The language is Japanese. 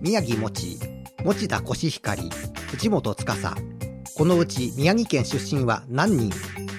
宮城もち、持田コシヒカリ、藤本司。このうち宮城県出身は何人？